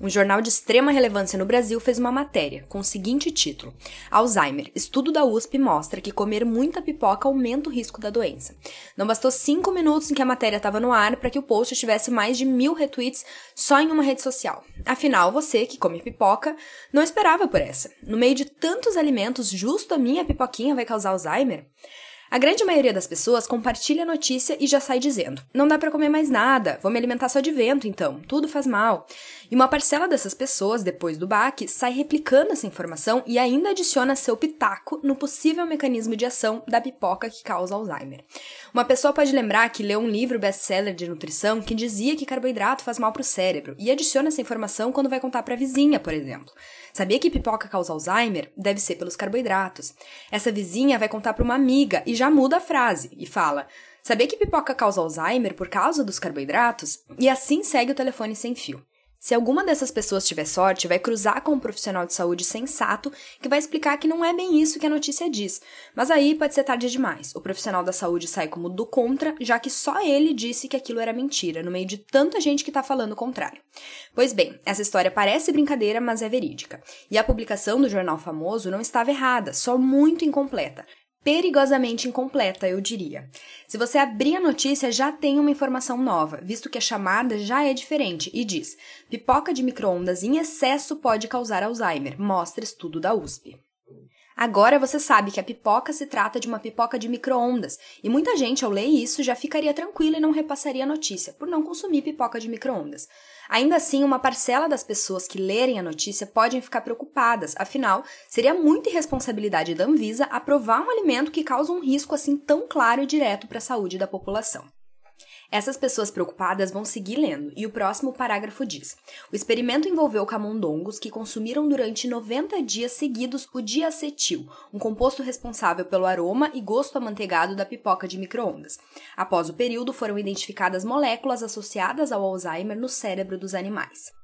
Um jornal de extrema relevância no Brasil fez uma matéria com o seguinte título: Alzheimer. Estudo da USP mostra que comer muita pipoca aumenta o risco da doença. Não bastou cinco minutos em que a matéria estava no ar para que o post tivesse mais de mil retweets só em uma rede social. Afinal, você que come pipoca não esperava por essa. No meio de tantos alimentos, justo a minha pipoquinha vai causar Alzheimer? A grande maioria das pessoas compartilha a notícia e já sai dizendo: não dá para comer mais nada, vou me alimentar só de vento então, tudo faz mal. E uma parcela dessas pessoas, depois do baque, sai replicando essa informação e ainda adiciona seu pitaco no possível mecanismo de ação da pipoca que causa Alzheimer. Uma pessoa pode lembrar que leu um livro best-seller de nutrição que dizia que carboidrato faz mal para o cérebro e adiciona essa informação quando vai contar para a vizinha, por exemplo. Sabia que pipoca causa Alzheimer? Deve ser pelos carboidratos. Essa vizinha vai contar para uma amiga e já muda a frase e fala: Sabia que pipoca causa Alzheimer por causa dos carboidratos? E assim segue o telefone sem fio. Se alguma dessas pessoas tiver sorte, vai cruzar com um profissional de saúde sensato que vai explicar que não é bem isso que a notícia diz. Mas aí pode ser tarde demais. O profissional da saúde sai como do contra, já que só ele disse que aquilo era mentira, no meio de tanta gente que tá falando o contrário. Pois bem, essa história parece brincadeira, mas é verídica. E a publicação do jornal famoso não estava errada, só muito incompleta perigosamente incompleta, eu diria. Se você abrir a notícia, já tem uma informação nova, visto que a chamada já é diferente e diz: pipoca de microondas em excesso pode causar Alzheimer, mostra estudo da USP. Agora você sabe que a pipoca se trata de uma pipoca de micro-ondas, e muita gente, ao ler isso, já ficaria tranquila e não repassaria a notícia, por não consumir pipoca de micro-ondas. Ainda assim, uma parcela das pessoas que lerem a notícia podem ficar preocupadas, afinal, seria muita irresponsabilidade da Anvisa aprovar um alimento que causa um risco assim tão claro e direto para a saúde da população. Essas pessoas preocupadas vão seguir lendo, e o próximo parágrafo diz: O experimento envolveu camundongos que consumiram durante 90 dias seguidos o diacetil, um composto responsável pelo aroma e gosto amanteigado da pipoca de microondas. Após o período, foram identificadas moléculas associadas ao Alzheimer no cérebro dos animais.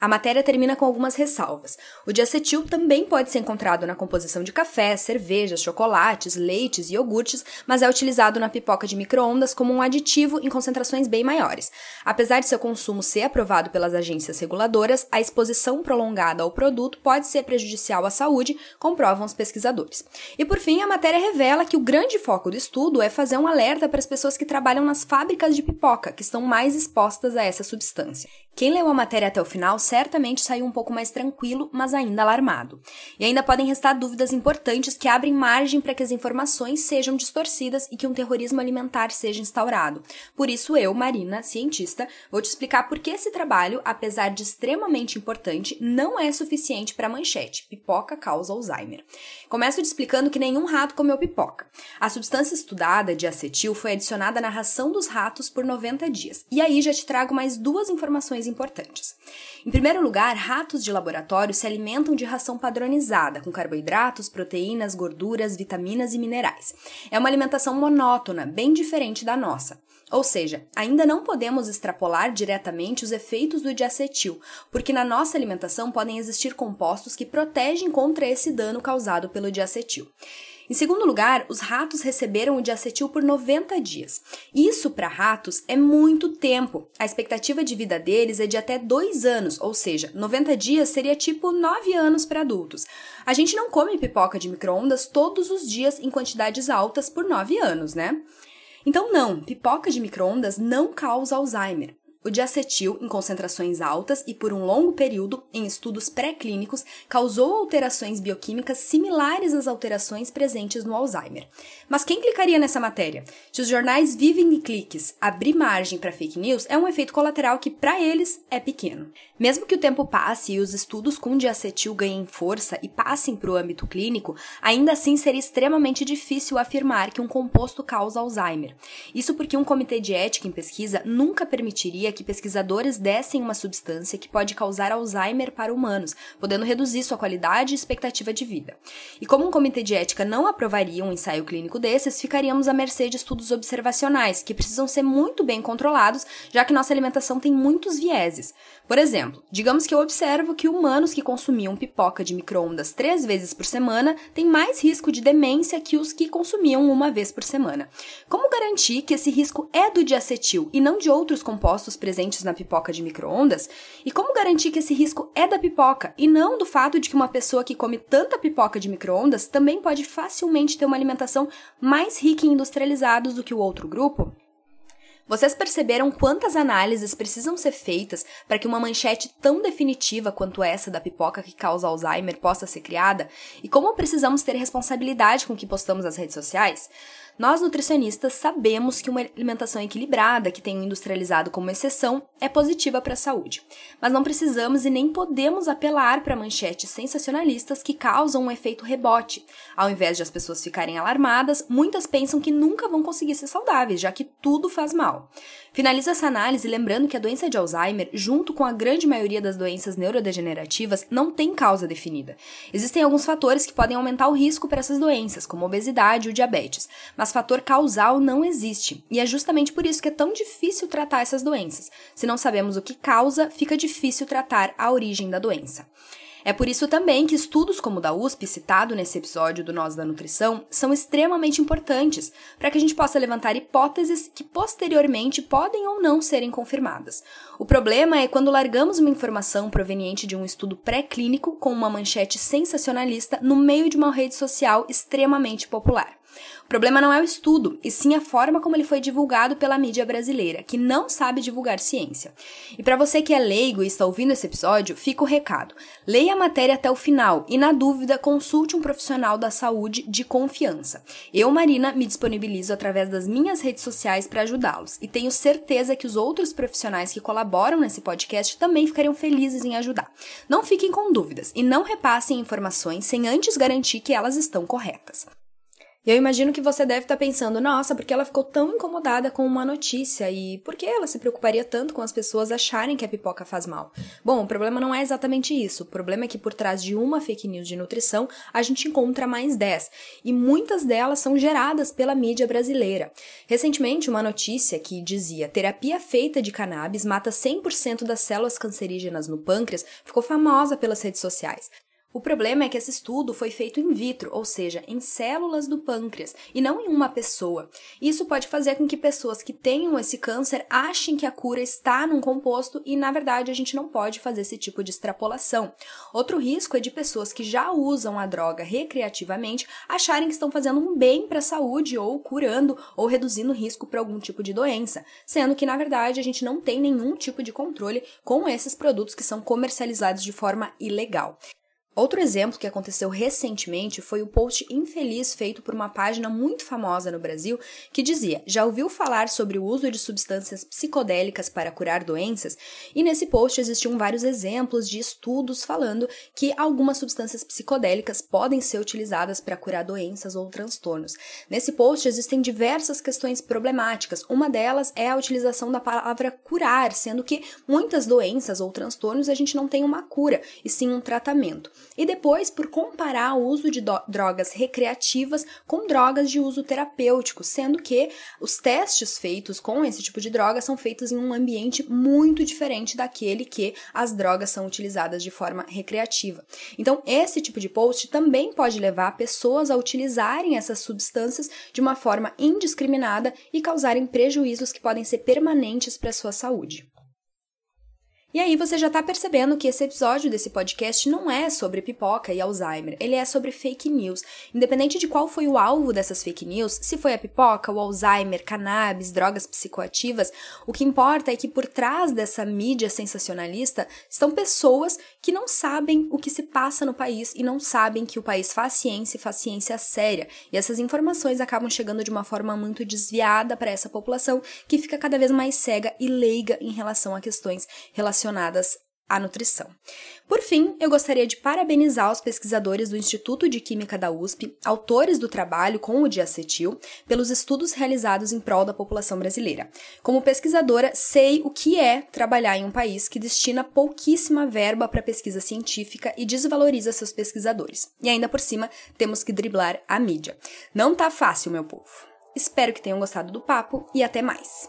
A matéria termina com algumas ressalvas. O diacetil também pode ser encontrado na composição de café, cervejas, chocolates, leites e iogurtes, mas é utilizado na pipoca de microondas como um aditivo em concentrações bem maiores. Apesar de seu consumo ser aprovado pelas agências reguladoras, a exposição prolongada ao produto pode ser prejudicial à saúde, comprovam os pesquisadores. E por fim, a matéria revela que o grande foco do estudo é fazer um alerta para as pessoas que trabalham nas fábricas de pipoca, que estão mais expostas a essa substância. Quem leu a matéria até o final certamente saiu um pouco mais tranquilo, mas ainda alarmado. E ainda podem restar dúvidas importantes que abrem margem para que as informações sejam distorcidas e que um terrorismo alimentar seja instaurado. Por isso, eu, Marina, cientista, vou te explicar por que esse trabalho, apesar de extremamente importante, não é suficiente para manchete: pipoca causa Alzheimer. Começo te explicando que nenhum rato comeu pipoca. A substância estudada de acetil foi adicionada na ração dos ratos por 90 dias. E aí já te trago mais duas informações importantes. Em primeiro lugar, ratos de laboratório se alimentam de ração padronizada, com carboidratos, proteínas, gorduras, vitaminas e minerais. É uma alimentação monótona, bem diferente da nossa. Ou seja, ainda não podemos extrapolar diretamente os efeitos do diacetil, porque na nossa alimentação podem existir compostos que protegem contra esse dano causado pelo diacetil. Em segundo lugar, os ratos receberam o diacetil por 90 dias. Isso para ratos é muito tempo. A expectativa de vida deles é de até 2 anos, ou seja, 90 dias seria tipo 9 anos para adultos. A gente não come pipoca de micro-ondas todos os dias em quantidades altas por 9 anos, né? Então, não, pipoca de micro-ondas não causa Alzheimer. O diacetil, em concentrações altas e por um longo período, em estudos pré-clínicos, causou alterações bioquímicas similares às alterações presentes no Alzheimer. Mas quem clicaria nessa matéria? Se os jornais vivem de cliques, abrir margem para fake news é um efeito colateral que, para eles, é pequeno. Mesmo que o tempo passe e os estudos com diacetil ganhem força e passem para o âmbito clínico, ainda assim seria extremamente difícil afirmar que um composto causa Alzheimer. Isso porque um comitê de ética em pesquisa nunca permitiria que pesquisadores dessem uma substância que pode causar Alzheimer para humanos, podendo reduzir sua qualidade e expectativa de vida. E como um comitê de ética não aprovaria um ensaio clínico desses, ficaríamos à mercê de estudos observacionais, que precisam ser muito bem controlados, já que nossa alimentação tem muitos vieses. Por exemplo, digamos que eu observo que humanos que consumiam pipoca de micro-ondas três vezes por semana têm mais risco de demência que os que consumiam uma vez por semana. Como garantir que esse risco é do diacetil e não de outros compostos presentes na pipoca de micro-ondas? E como garantir que esse risco é da pipoca e não do fato de que uma pessoa que come tanta pipoca de micro-ondas também pode facilmente ter uma alimentação mais rica em industrializados do que o outro grupo? Vocês perceberam quantas análises precisam ser feitas para que uma manchete tão definitiva quanto essa da pipoca que causa Alzheimer possa ser criada? E como precisamos ter responsabilidade com o que postamos nas redes sociais? Nós nutricionistas sabemos que uma alimentação equilibrada, que tem o industrializado como exceção, é positiva para a saúde. Mas não precisamos e nem podemos apelar para manchetes sensacionalistas que causam um efeito rebote. Ao invés de as pessoas ficarem alarmadas, muitas pensam que nunca vão conseguir ser saudáveis, já que tudo faz mal. Finalizo essa análise lembrando que a doença de Alzheimer, junto com a grande maioria das doenças neurodegenerativas, não tem causa definida. Existem alguns fatores que podem aumentar o risco para essas doenças, como obesidade e o diabetes, mas fator causal não existe. E é justamente por isso que é tão difícil tratar essas doenças. Se não sabemos o que causa, fica difícil tratar a origem da doença. É por isso também que estudos como o da USP, citado nesse episódio do Nós da Nutrição, são extremamente importantes para que a gente possa levantar hipóteses que posteriormente podem ou não serem confirmadas. O problema é quando largamos uma informação proveniente de um estudo pré-clínico com uma manchete sensacionalista no meio de uma rede social extremamente popular. O problema não é o estudo, e sim a forma como ele foi divulgado pela mídia brasileira, que não sabe divulgar ciência. E para você que é leigo e está ouvindo esse episódio, fica o recado. Leia a matéria até o final e, na dúvida, consulte um profissional da saúde de confiança. Eu, Marina, me disponibilizo através das minhas redes sociais para ajudá-los, e tenho certeza que os outros profissionais que colaboram nesse podcast também ficariam felizes em ajudar. Não fiquem com dúvidas e não repassem informações sem antes garantir que elas estão corretas. E eu imagino que você deve estar tá pensando, nossa, porque ela ficou tão incomodada com uma notícia e por que ela se preocuparia tanto com as pessoas acharem que a pipoca faz mal? Bom, o problema não é exatamente isso. O problema é que por trás de uma fake news de nutrição, a gente encontra mais 10, e muitas delas são geradas pela mídia brasileira. Recentemente, uma notícia que dizia terapia feita de cannabis mata 100% das células cancerígenas no pâncreas ficou famosa pelas redes sociais. O problema é que esse estudo foi feito in vitro, ou seja, em células do pâncreas, e não em uma pessoa. Isso pode fazer com que pessoas que tenham esse câncer achem que a cura está num composto e, na verdade, a gente não pode fazer esse tipo de extrapolação. Outro risco é de pessoas que já usam a droga recreativamente acharem que estão fazendo um bem para a saúde ou curando ou reduzindo o risco para algum tipo de doença, sendo que, na verdade, a gente não tem nenhum tipo de controle com esses produtos que são comercializados de forma ilegal. Outro exemplo que aconteceu recentemente foi o post infeliz feito por uma página muito famosa no Brasil que dizia: Já ouviu falar sobre o uso de substâncias psicodélicas para curar doenças? E nesse post existiam vários exemplos de estudos falando que algumas substâncias psicodélicas podem ser utilizadas para curar doenças ou transtornos. Nesse post existem diversas questões problemáticas. Uma delas é a utilização da palavra curar, sendo que muitas doenças ou transtornos a gente não tem uma cura, e sim um tratamento e depois por comparar o uso de drogas recreativas com drogas de uso terapêutico, sendo que os testes feitos com esse tipo de droga são feitos em um ambiente muito diferente daquele que as drogas são utilizadas de forma recreativa. Então, esse tipo de post também pode levar pessoas a utilizarem essas substâncias de uma forma indiscriminada e causarem prejuízos que podem ser permanentes para a sua saúde. E aí você já tá percebendo que esse episódio desse podcast não é sobre pipoca e Alzheimer, ele é sobre fake news. Independente de qual foi o alvo dessas fake news, se foi a pipoca, o Alzheimer, cannabis, drogas psicoativas, o que importa é que por trás dessa mídia sensacionalista estão pessoas que não sabem o que se passa no país e não sabem que o país faz ciência e faz ciência séria. E essas informações acabam chegando de uma forma muito desviada para essa população que fica cada vez mais cega e leiga em relação a questões relacionadas relacionadas a nutrição. Por fim, eu gostaria de parabenizar os pesquisadores do Instituto de Química da USP, autores do trabalho com o diacetil, pelos estudos realizados em prol da população brasileira. Como pesquisadora, sei o que é trabalhar em um país que destina pouquíssima verba para pesquisa científica e desvaloriza seus pesquisadores. E ainda por cima, temos que driblar a mídia. Não tá fácil, meu povo. Espero que tenham gostado do papo e até mais.